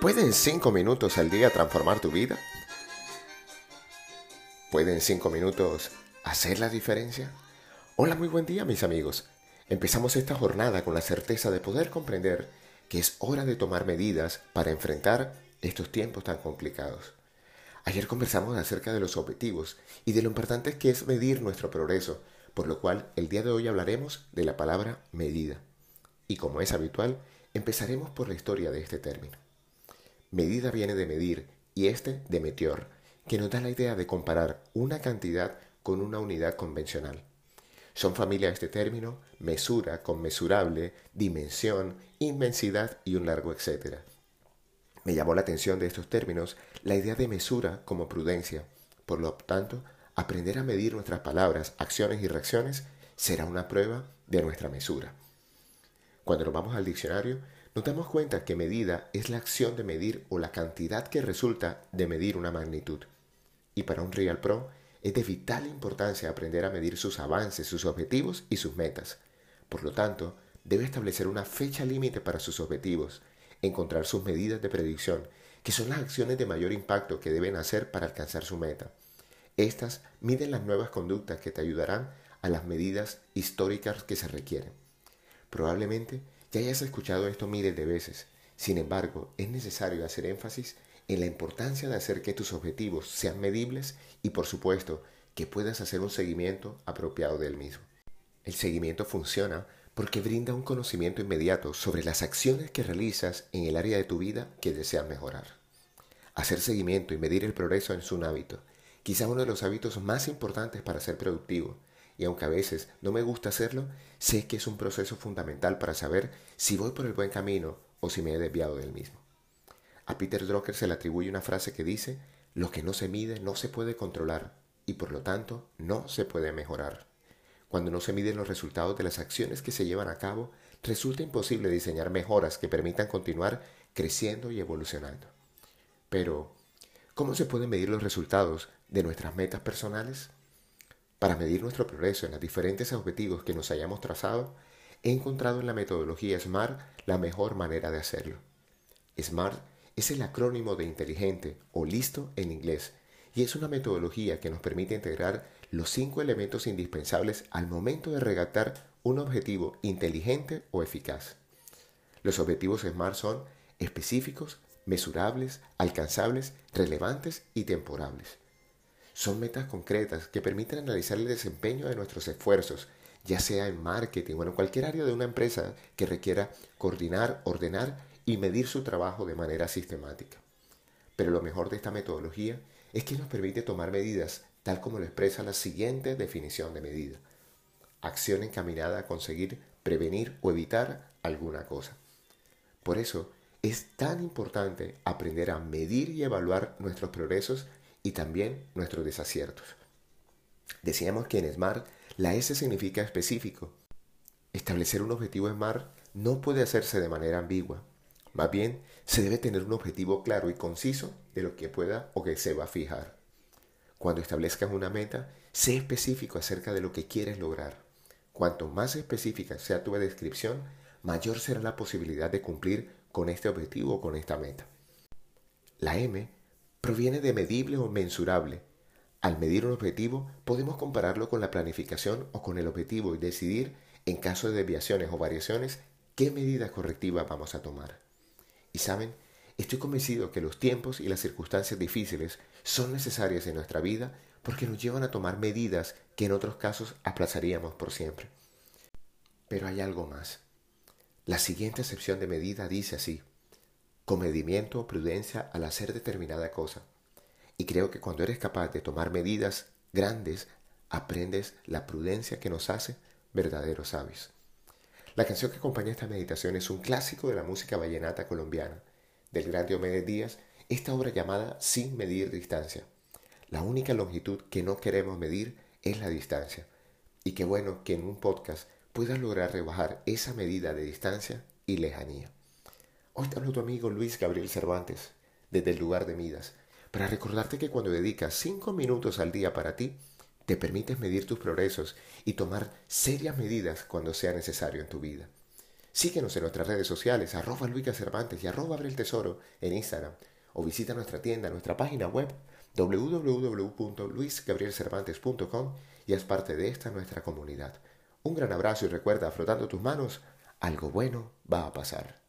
¿Pueden cinco minutos al día transformar tu vida? ¿Pueden cinco minutos hacer la diferencia? Hola, muy buen día mis amigos. Empezamos esta jornada con la certeza de poder comprender que es hora de tomar medidas para enfrentar estos tiempos tan complicados. Ayer conversamos acerca de los objetivos y de lo importante que es medir nuestro progreso, por lo cual el día de hoy hablaremos de la palabra medida. Y como es habitual, empezaremos por la historia de este término. Medida viene de medir y este de meteor, que nos da la idea de comparar una cantidad con una unidad convencional. Son familia este término, mesura, conmesurable, dimensión, inmensidad y un largo etcétera. Me llamó la atención de estos términos la idea de mesura como prudencia. Por lo tanto, aprender a medir nuestras palabras, acciones y reacciones será una prueba de nuestra mesura. Cuando nos vamos al diccionario, nos damos cuenta que medida es la acción de medir o la cantidad que resulta de medir una magnitud. Y para un Real Pro es de vital importancia aprender a medir sus avances, sus objetivos y sus metas. Por lo tanto, debe establecer una fecha límite para sus objetivos, encontrar sus medidas de predicción, que son las acciones de mayor impacto que deben hacer para alcanzar su meta. Estas miden las nuevas conductas que te ayudarán a las medidas históricas que se requieren. Probablemente ya hayas escuchado esto miles de veces. Sin embargo, es necesario hacer énfasis en la importancia de hacer que tus objetivos sean medibles y por supuesto que puedas hacer un seguimiento apropiado del mismo. El seguimiento funciona porque brinda un conocimiento inmediato sobre las acciones que realizas en el área de tu vida que deseas mejorar. Hacer seguimiento y medir el progreso es un hábito, quizá uno de los hábitos más importantes para ser productivo, y aunque a veces no me gusta hacerlo, sé que es un proceso fundamental para saber si voy por el buen camino o si me he desviado del mismo. A Peter Drucker se le atribuye una frase que dice, lo que no se mide no se puede controlar y por lo tanto no se puede mejorar. Cuando no se miden los resultados de las acciones que se llevan a cabo, resulta imposible diseñar mejoras que permitan continuar creciendo y evolucionando. Pero, ¿cómo se pueden medir los resultados de nuestras metas personales? Para medir nuestro progreso en los diferentes objetivos que nos hayamos trazado, he encontrado en la metodología SMART la mejor manera de hacerlo. SMART es el acrónimo de inteligente o listo en inglés y es una metodología que nos permite integrar los cinco elementos indispensables al momento de regatar un objetivo inteligente o eficaz. Los objetivos SMART son específicos, mesurables, alcanzables, relevantes y temporables. Son metas concretas que permiten analizar el desempeño de nuestros esfuerzos, ya sea en marketing o en cualquier área de una empresa que requiera coordinar, ordenar y medir su trabajo de manera sistemática. Pero lo mejor de esta metodología es que nos permite tomar medidas tal como lo expresa la siguiente definición de medida. Acción encaminada a conseguir prevenir o evitar alguna cosa. Por eso es tan importante aprender a medir y evaluar nuestros progresos y también nuestros desaciertos. Decíamos que en SMART la S significa específico. Establecer un objetivo SMART no puede hacerse de manera ambigua. Más bien, se debe tener un objetivo claro y conciso de lo que pueda o que se va a fijar. Cuando establezcas una meta, sé específico acerca de lo que quieres lograr. Cuanto más específica sea tu descripción, mayor será la posibilidad de cumplir con este objetivo o con esta meta. La M proviene de medible o mensurable. Al medir un objetivo, podemos compararlo con la planificación o con el objetivo y decidir, en caso de desviaciones o variaciones, qué medidas correctivas vamos a tomar. Y saben, estoy convencido que los tiempos y las circunstancias difíciles son necesarias en nuestra vida porque nos llevan a tomar medidas que en otros casos aplazaríamos por siempre. Pero hay algo más. La siguiente excepción de medida dice así, comedimiento o prudencia al hacer determinada cosa. Y creo que cuando eres capaz de tomar medidas grandes, aprendes la prudencia que nos hace verdaderos sabios. La canción que acompaña esta meditación es un clásico de la música vallenata colombiana, del gran Diomedes Díaz, esta obra llamada Sin medir distancia. La única longitud que no queremos medir es la distancia. Y qué bueno que en un podcast puedas lograr rebajar esa medida de distancia y lejanía. Hoy te hablo tu amigo Luis Gabriel Cervantes, desde el lugar de Midas, para recordarte que cuando dedicas cinco minutos al día para ti, te permites medir tus progresos y tomar serias medidas cuando sea necesario en tu vida. Síguenos en nuestras redes sociales, arroba Luica Cervantes y arroba Abre el Tesoro en Instagram. O visita nuestra tienda, nuestra página web www.luisgabrielcervantes.com y es parte de esta nuestra comunidad. Un gran abrazo y recuerda, frotando tus manos, algo bueno va a pasar.